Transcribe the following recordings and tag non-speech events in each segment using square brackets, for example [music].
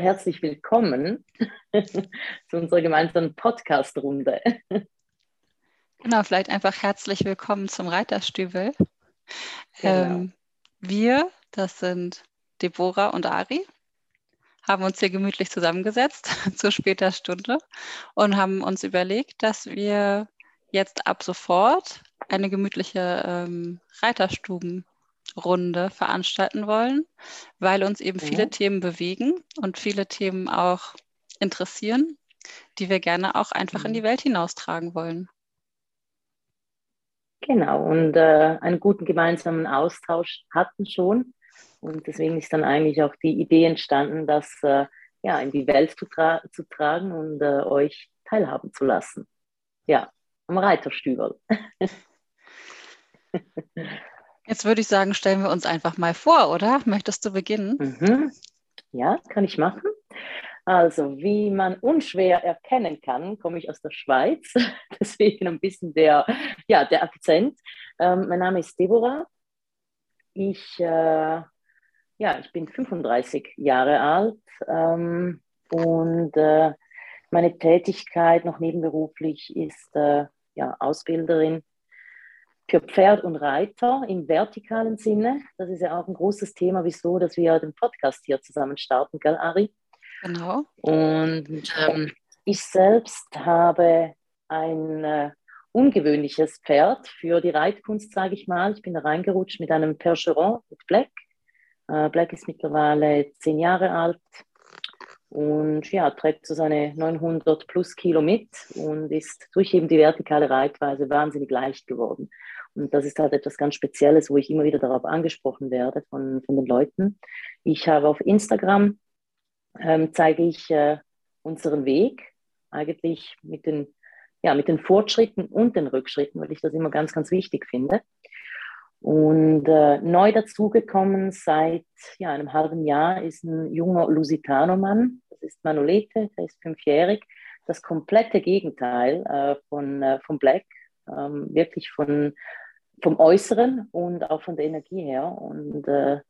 herzlich willkommen [laughs] zu unserer gemeinsamen Podcast-Runde. Genau, vielleicht einfach herzlich willkommen zum Reiterstübel. Genau. Ähm, wir, das sind Deborah und Ari, haben uns hier gemütlich zusammengesetzt [laughs] zu später Stunde und haben uns überlegt, dass wir jetzt ab sofort eine gemütliche ähm, Reiterstubenrunde veranstalten wollen, weil uns eben viele mhm. Themen bewegen und viele Themen auch interessieren, die wir gerne auch einfach mhm. in die Welt hinaustragen wollen. Genau, und äh, einen guten gemeinsamen Austausch hatten schon. Und deswegen ist dann eigentlich auch die Idee entstanden, das äh, ja, in die Welt zu, tra zu tragen und äh, euch teilhaben zu lassen. Ja, am Reiterstübel. [laughs] Jetzt würde ich sagen, stellen wir uns einfach mal vor, oder? Möchtest du beginnen? Mhm. Ja, kann ich machen. Also, wie man unschwer erkennen kann, komme ich aus der Schweiz, [laughs] deswegen ein bisschen der, ja, der Akzent. Ähm, mein Name ist Deborah. Ich, äh, ja, ich bin 35 Jahre alt ähm, und äh, meine Tätigkeit noch nebenberuflich ist äh, ja, Ausbilderin für Pferd und Reiter im vertikalen Sinne. Das ist ja auch ein großes Thema, wieso, dass wir den Podcast hier zusammen starten, gell, Ari? Genau. Und ähm, ich selbst habe ein äh, ungewöhnliches Pferd für die Reitkunst, sage ich mal. Ich bin da reingerutscht mit einem Percheron mit Black. Äh, Black ist mittlerweile zehn Jahre alt und ja, trägt so seine 900 plus Kilo mit und ist durch eben die vertikale Reitweise wahnsinnig leicht geworden. Und das ist halt etwas ganz Spezielles, wo ich immer wieder darauf angesprochen werde von, von den Leuten. Ich habe auf Instagram ähm, zeige ich äh, unseren Weg eigentlich mit den, ja, mit den Fortschritten und den Rückschritten, weil ich das immer ganz, ganz wichtig finde. Und äh, neu dazugekommen seit ja, einem halben Jahr ist ein junger Lusitano-Mann, das ist Manolete, der ist fünfjährig, das komplette Gegenteil äh, von, äh, von Black, ähm, wirklich von, vom Äußeren und auch von der Energie her. Und äh,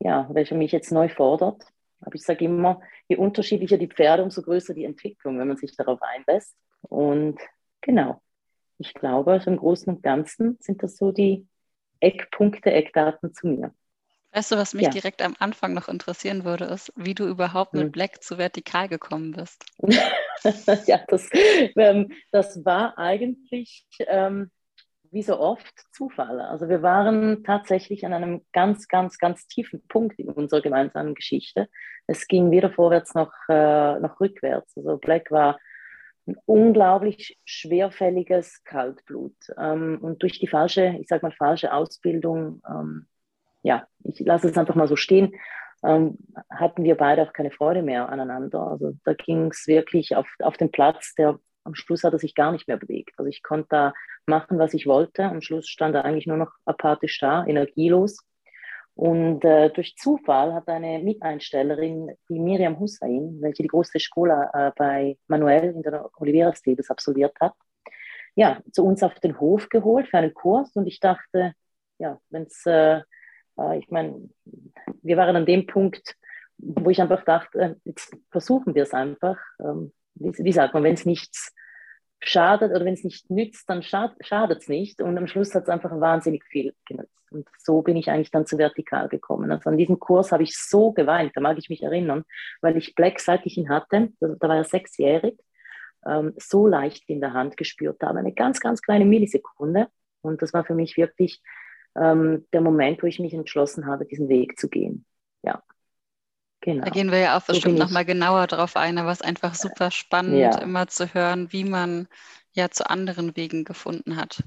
ja, welcher mich jetzt neu fordert. Aber ich sage immer, je unterschiedlicher die Pferde, umso größer die Entwicklung, wenn man sich darauf einlässt. Und genau, ich glaube, im Großen und Ganzen sind das so die Eckpunkte, Eckdaten zu mir. Weißt du, was mich ja. direkt am Anfang noch interessieren würde, ist, wie du überhaupt mit hm. Black zu vertikal gekommen bist. [laughs] ja, das, ähm, das war eigentlich ähm, wie so oft Zufall. Also wir waren tatsächlich an einem ganz, ganz, ganz tiefen Punkt in unserer gemeinsamen Geschichte. Es ging weder vorwärts noch, äh, noch rückwärts. Also Black war ein unglaublich schwerfälliges Kaltblut. Ähm, und durch die falsche, ich sag mal, falsche Ausbildung, ähm, ja, ich lasse es einfach mal so stehen, ähm, hatten wir beide auch keine Freude mehr aneinander. Also da ging es wirklich auf, auf den Platz, der am Schluss hat er sich gar nicht mehr bewegt. Also ich konnte da machen, was ich wollte. Am Schluss stand er eigentlich nur noch apathisch da, energielos. Und äh, durch Zufall hat eine Miteinstellerin, die Miriam Hussein, welche die große Schule äh, bei Manuel in der Oliveira Stables absolviert hat, ja, zu uns auf den Hof geholt für einen Kurs. Und ich dachte, ja, wenn es, äh, äh, ich meine, wir waren an dem Punkt, wo ich einfach dachte, jetzt versuchen wir es einfach. Ähm, wie, wie sagt man, wenn es nichts schadet oder wenn es nicht nützt, dann schadet es nicht. Und am Schluss hat es einfach wahnsinnig viel genützt. Und so bin ich eigentlich dann zu Vertikal gekommen. Also an diesem Kurs habe ich so geweint, da mag ich mich erinnern, weil ich Black, seit ich ihn hatte, da war er sechsjährig, ähm, so leicht in der Hand gespürt habe. Eine ganz, ganz kleine Millisekunde. Und das war für mich wirklich ähm, der Moment, wo ich mich entschlossen habe, diesen Weg zu gehen. Ja. Genau. Da gehen wir ja auch so bestimmt nochmal genauer drauf ein, aber es ist einfach super spannend, ja. immer zu hören, wie man ja zu anderen Wegen gefunden hat.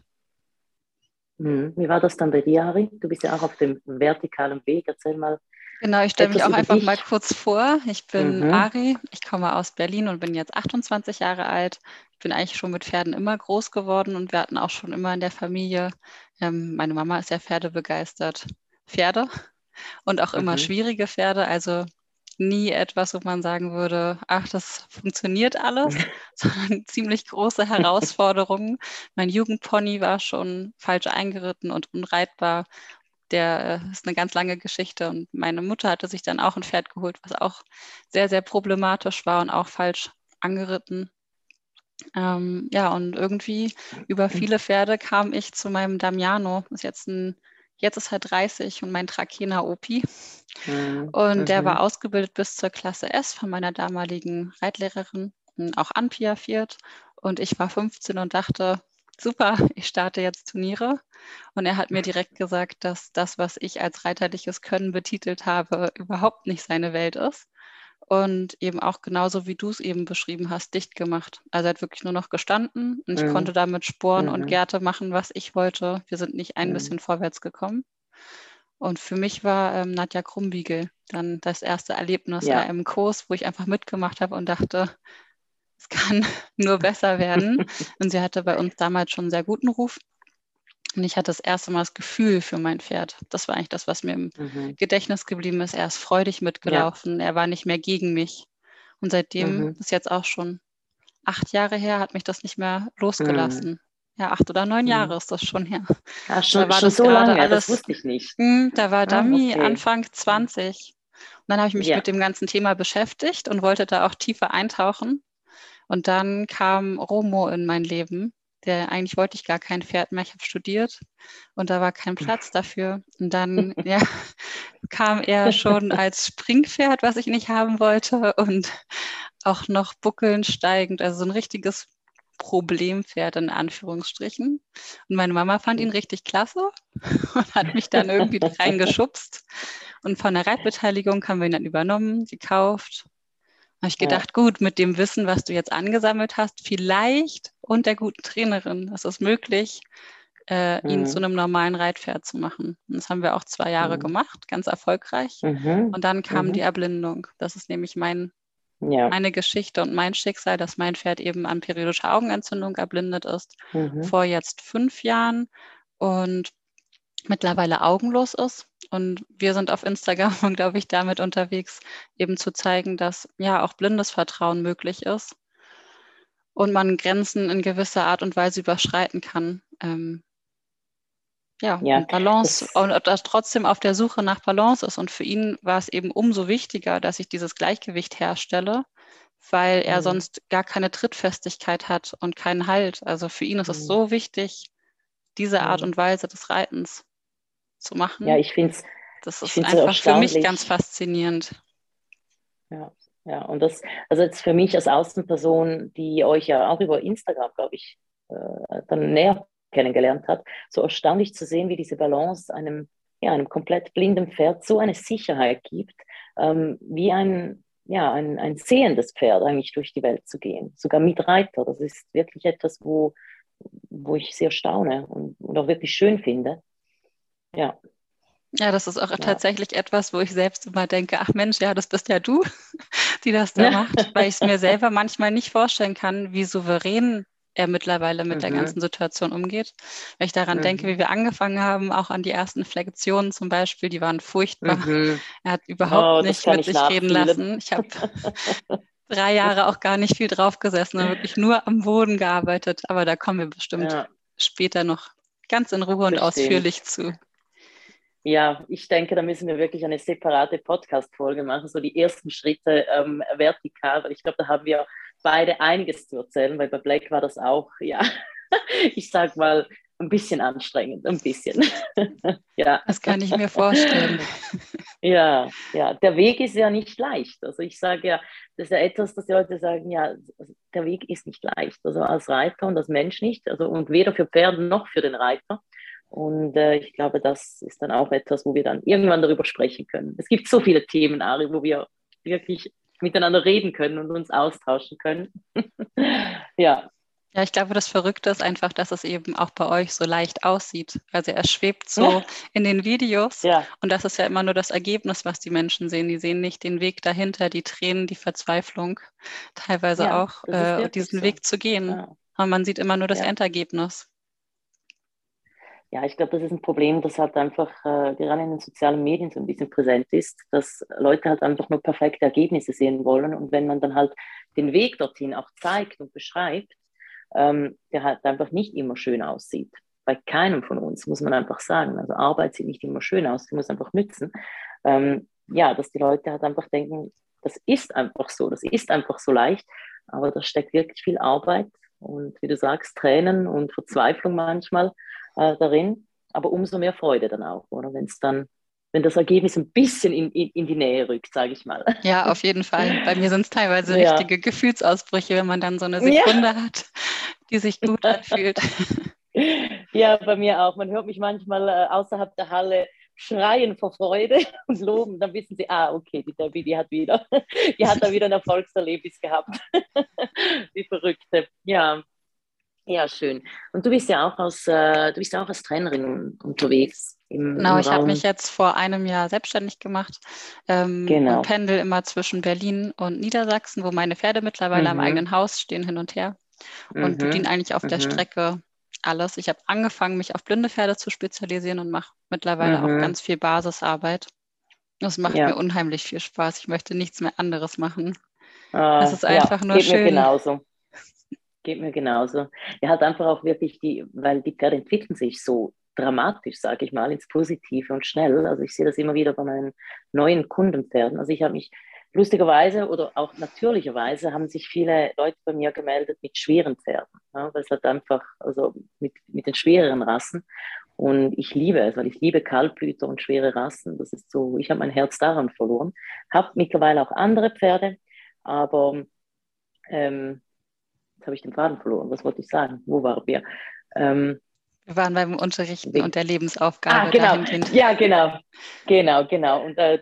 Hm. Wie war das dann bei dir, Harry? Du bist ja auch auf dem vertikalen Weg. Erzähl mal. Genau, ich stelle mich auch einfach dich. mal kurz vor. Ich bin mhm. Ari, ich komme aus Berlin und bin jetzt 28 Jahre alt. Ich bin eigentlich schon mit Pferden immer groß geworden und wir hatten auch schon immer in der Familie, ähm, meine Mama ist ja pferdebegeistert, Pferde und auch immer mhm. schwierige Pferde. Also nie etwas, wo man sagen würde, ach, das funktioniert alles, [laughs] sondern ziemlich große Herausforderungen. mein Jugendpony war schon falsch eingeritten und unreitbar. Der äh, ist eine ganz lange Geschichte. Und meine Mutter hatte sich dann auch ein Pferd geholt, was auch sehr, sehr problematisch war und auch falsch angeritten. Ähm, ja, und irgendwie über mhm. viele Pferde kam ich zu meinem Damiano. Ist jetzt ein, jetzt ist er 30 und mein Trakehner Opi. Mhm. Und der war mhm. ausgebildet bis zur Klasse S von meiner damaligen Reitlehrerin, auch anpiafiert. Und ich war 15 und dachte, super, ich starte jetzt Turniere. Und er hat mir direkt gesagt, dass das, was ich als reiterliches Können betitelt habe, überhaupt nicht seine Welt ist. Und eben auch genauso wie du es eben beschrieben hast, dicht gemacht. Also er hat wirklich nur noch gestanden und ich mhm. konnte damit Sporen mhm. und Gärte machen, was ich wollte. Wir sind nicht ein mhm. bisschen vorwärts gekommen. Und für mich war ähm, Nadja Krumbiegel dann das erste Erlebnis ja. im Kurs, wo ich einfach mitgemacht habe und dachte, es kann [laughs] nur besser werden. [laughs] Und sie hatte bei uns damals schon einen sehr guten Ruf. Und ich hatte das erste Mal das Gefühl für mein Pferd. Das war eigentlich das, was mir im mhm. Gedächtnis geblieben ist. Er ist freudig mitgelaufen. Ja. Er war nicht mehr gegen mich. Und seitdem mhm. ist jetzt auch schon acht Jahre her, hat mich das nicht mehr losgelassen. Mhm. Ja, acht oder neun mhm. Jahre ist das schon her. Ja, schon, da war schon das so lange, alles, das wusste ich nicht. Mh, da war ah, Dummy okay. Anfang 20. Und dann habe ich mich ja. mit dem ganzen Thema beschäftigt und wollte da auch tiefer eintauchen. Und dann kam Romo in mein Leben. Der eigentlich wollte ich gar kein Pferd mehr. Ich habe studiert und da war kein Platz [laughs] dafür. Und dann ja, [laughs] kam er schon als Springpferd, was ich nicht haben wollte, und auch noch buckeln steigend, also so ein richtiges Problempferd in Anführungsstrichen. Und meine Mama fand ihn richtig klasse [laughs] und hat mich dann irgendwie reingeschubst. Und von der Reitbeteiligung haben wir ihn dann übernommen, gekauft habe ich gedacht, ja. gut, mit dem Wissen, was du jetzt angesammelt hast, vielleicht und der guten Trainerin, ist es möglich, äh, mhm. ihn zu einem normalen Reitpferd zu machen. Und das haben wir auch zwei Jahre mhm. gemacht, ganz erfolgreich. Mhm. Und dann kam mhm. die Erblindung. Das ist nämlich mein, ja. meine Geschichte und mein Schicksal, dass mein Pferd eben an periodischer Augenentzündung erblindet ist, mhm. vor jetzt fünf Jahren. Und mittlerweile augenlos ist. Und wir sind auf Instagram, [laughs] glaube ich, damit unterwegs, eben zu zeigen, dass ja auch blindes Vertrauen möglich ist und man Grenzen in gewisser Art und Weise überschreiten kann. Ähm, ja, ja, und Balance und das trotzdem auf der Suche nach Balance ist. Und für ihn war es eben umso wichtiger, dass ich dieses Gleichgewicht herstelle, weil er mhm. sonst gar keine Trittfestigkeit hat und keinen Halt. Also für ihn ist mhm. es so wichtig, diese Art mhm. und Weise des Reitens zu machen. Ja, ich finde es. Das ist einfach für mich ganz faszinierend. Ja, ja, und das, also jetzt für mich als Außenperson, die euch ja auch über Instagram, glaube ich, äh, dann näher kennengelernt hat, so erstaunlich zu sehen, wie diese Balance einem, ja, einem komplett blinden Pferd so eine Sicherheit gibt, ähm, wie ein, ja, ein, ein sehendes Pferd eigentlich durch die Welt zu gehen, sogar mit Reiter. Das ist wirklich etwas, wo, wo ich sehr staune und, und auch wirklich schön finde. Ja. Ja, das ist auch ja. tatsächlich etwas, wo ich selbst immer denke, ach Mensch, ja, das bist ja du, [laughs] die das da macht, weil ich es mir selber manchmal nicht vorstellen kann, wie souverän er mittlerweile mit mhm. der ganzen Situation umgeht. Wenn ich daran mhm. denke, wie wir angefangen haben, auch an die ersten Flexionen zum Beispiel, die waren furchtbar. Mhm. Er hat überhaupt oh, nicht mit sich reden lassen. Ich habe [laughs] drei Jahre auch gar nicht viel draufgesessen, wirklich nur am Boden gearbeitet. Aber da kommen wir bestimmt ja. später noch ganz in Ruhe und ausführlich zu. Ja, ich denke, da müssen wir wirklich eine separate Podcast-Folge machen, so die ersten Schritte ähm, vertikal, weil ich glaube, da haben wir beide einiges zu erzählen, weil bei Blake war das auch, ja, [laughs] ich sag mal, ein bisschen anstrengend, ein bisschen. [laughs] ja. Das kann ich mir vorstellen. [laughs] ja, ja, der Weg ist ja nicht leicht. Also ich sage ja, das ist ja etwas, dass die Leute sagen, ja, der Weg ist nicht leicht. Also als Reiter und als Mensch nicht. Also und weder für Pferde noch für den Reiter. Und äh, ich glaube, das ist dann auch etwas, wo wir dann irgendwann darüber sprechen können. Es gibt so viele Themen, Ari, wo wir wirklich miteinander reden können und uns austauschen können. [laughs] ja. Ja, ich glaube, das Verrückte ist einfach, dass es eben auch bei euch so leicht aussieht. Also er schwebt so ja. in den Videos ja. und das ist ja immer nur das Ergebnis, was die Menschen sehen. Die sehen nicht den Weg dahinter, die Tränen, die Verzweiflung, teilweise ja, auch äh, diesen so. Weg zu gehen. Aber man sieht immer nur das Endergebnis ja, ich glaube, das ist ein Problem, das halt einfach äh, gerade in den sozialen Medien so ein bisschen präsent ist, dass Leute halt einfach nur perfekte Ergebnisse sehen wollen. Und wenn man dann halt den Weg dorthin auch zeigt und beschreibt, ähm, der halt einfach nicht immer schön aussieht. bei keinem von uns, muss man einfach sagen. Also Arbeit sieht nicht immer schön aus, die muss einfach nützen. Ähm, ja, dass die Leute halt einfach denken, das ist einfach so, das ist einfach so leicht, aber da steckt wirklich viel Arbeit und wie du sagst, Tränen und Verzweiflung manchmal äh, darin, aber umso mehr Freude dann auch, oder wenn es dann wenn das Ergebnis ein bisschen in, in, in die Nähe rückt, sage ich mal. Ja, auf jeden Fall. Bei mir sind es teilweise ja. richtige Gefühlsausbrüche, wenn man dann so eine Sekunde ja. hat, die sich gut anfühlt. Ja, bei mir auch. Man hört mich manchmal äh, außerhalb der Halle schreien vor Freude [laughs] und loben, dann wissen sie, ah, okay, die Debbie, die hat wieder, [laughs] die hat da wieder ein Erfolgserlebnis gehabt. [laughs] die Verrückte. Ja. Ja, schön. Und du bist ja auch als, äh, du bist ja auch als Trainerin unterwegs. Im, genau, im ich habe mich jetzt vor einem Jahr selbstständig gemacht ähm, genau. und pendel immer zwischen Berlin und Niedersachsen, wo meine Pferde mittlerweile mhm. am eigenen Haus stehen hin und her und mhm. bediene eigentlich auf mhm. der Strecke alles. Ich habe angefangen, mich auf blinde Pferde zu spezialisieren und mache mittlerweile mhm. auch ganz viel Basisarbeit. Das macht ja. mir unheimlich viel Spaß. Ich möchte nichts mehr anderes machen. Ah, das ist einfach ja, nur geht schön. Mir genauso. Geht mir genauso. Er hat einfach auch wirklich die, weil die Pferde entwickeln sich so dramatisch, sage ich mal, ins Positive und schnell. Also ich sehe das immer wieder bei meinen neuen Kundenpferden. Also ich habe mich lustigerweise oder auch natürlicherweise haben sich viele Leute bei mir gemeldet mit schweren Pferden, ja, weil es halt einfach, also mit, mit den schwereren Rassen. Und ich liebe es, weil ich liebe Kaltblüter und schwere Rassen. Das ist so, ich habe mein Herz daran verloren. Habe mittlerweile auch andere Pferde, aber ähm, jetzt habe ich den Faden verloren. Was wollte ich sagen? Wo waren wir? Ähm, wir waren beim Unterrichten und der Lebensaufgabe. Ah, genau. Dahingehend. Ja, genau. Genau, genau. Und äh,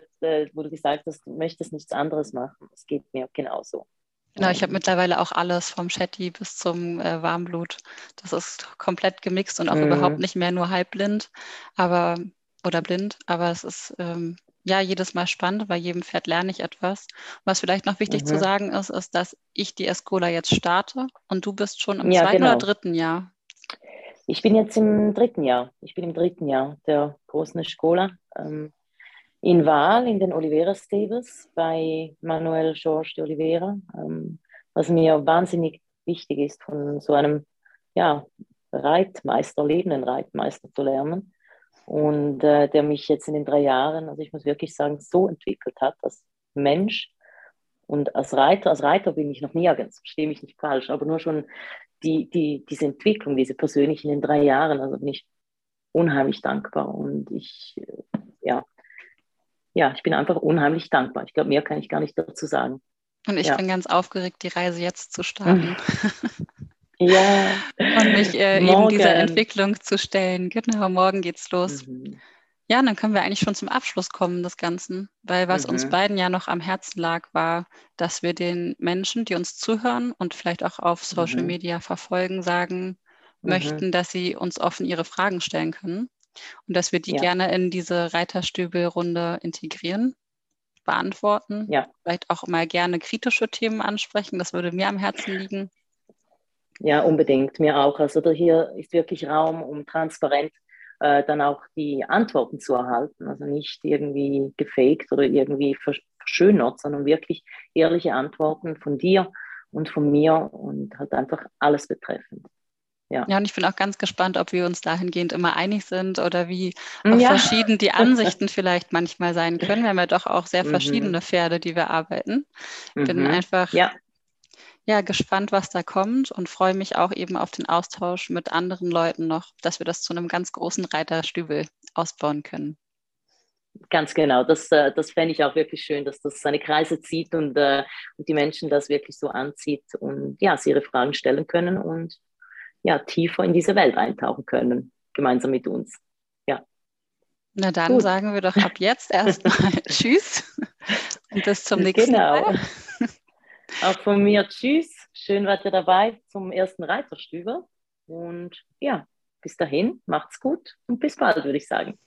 wo du gesagt hast, du möchtest nichts anderes machen. Es geht mir genauso. Genau, ich habe mittlerweile auch alles vom Shetty bis zum äh, Warmblut. Das ist komplett gemixt und auch mhm. überhaupt nicht mehr nur halbblind, aber oder blind, aber es ist ähm, ja jedes Mal spannend. Bei jedem Pferd lerne ich etwas. Was vielleicht noch wichtig mhm. zu sagen ist, ist, dass ich die Escola jetzt starte und du bist schon im ja, zweiten genau. oder dritten Jahr. Ich bin jetzt im dritten Jahr. Ich bin im dritten Jahr der großen Escola ähm, in Wahl in den Oliveira Stables bei Manuel Georges de Oliveira, ähm, was mir wahnsinnig wichtig ist, von so einem ja, Reitmeister, lebenden Reitmeister zu lernen. Und äh, der mich jetzt in den drei Jahren, also ich muss wirklich sagen, so entwickelt hat als Mensch und als Reiter. Als Reiter bin ich noch nirgends, verstehe mich nicht falsch, aber nur schon die, die, diese Entwicklung, diese persönlich in den drei Jahren, also bin ich unheimlich dankbar und ich, ja, ja, ich bin einfach unheimlich dankbar. Ich glaube, mehr kann ich gar nicht dazu sagen. Und ich ja. bin ganz aufgeregt, die Reise jetzt zu starten. [laughs] ja. Und mich äh, eben dieser Entwicklung zu stellen. Genau, morgen geht's los. Mhm. Ja, dann können wir eigentlich schon zum Abschluss kommen des Ganzen, weil was mhm. uns beiden ja noch am Herzen lag, war, dass wir den Menschen, die uns zuhören und vielleicht auch auf Social mhm. Media verfolgen, sagen mhm. möchten, dass sie uns offen ihre Fragen stellen können und dass wir die ja. gerne in diese Reiterstübelrunde integrieren, beantworten, ja. vielleicht auch mal gerne kritische Themen ansprechen. Das würde mir am Herzen liegen. Ja, unbedingt, mir auch. Also hier ist wirklich Raum, um transparent äh, dann auch die Antworten zu erhalten. Also nicht irgendwie gefaked oder irgendwie verschönert, sondern wirklich ehrliche Antworten von dir und von mir und halt einfach alles betreffend. Ja. ja, und ich bin auch ganz gespannt, ob wir uns dahingehend immer einig sind oder wie ja. verschieden die [laughs] Ansichten vielleicht manchmal sein können. Wir haben ja doch auch sehr mhm. verschiedene Pferde, die wir arbeiten. Ich bin mhm. einfach ja ja, gespannt, was da kommt und freue mich auch eben auf den Austausch mit anderen Leuten noch, dass wir das zu einem ganz großen Reiterstübel ausbauen können. Ganz genau, das, äh, das fände ich auch wirklich schön, dass das seine Kreise zieht und, äh, und die Menschen das wirklich so anzieht und ja, sie ihre Fragen stellen können und ja, tiefer in diese Welt eintauchen können, gemeinsam mit uns. Ja. Na dann Gut. sagen wir doch ab jetzt erstmal [laughs] Tschüss und bis zum nächsten genau. Mal. Auch von mir Tschüss. Schön wart ihr dabei zum ersten Reiterstüber. Und ja, bis dahin, macht's gut und bis bald, würde ich sagen.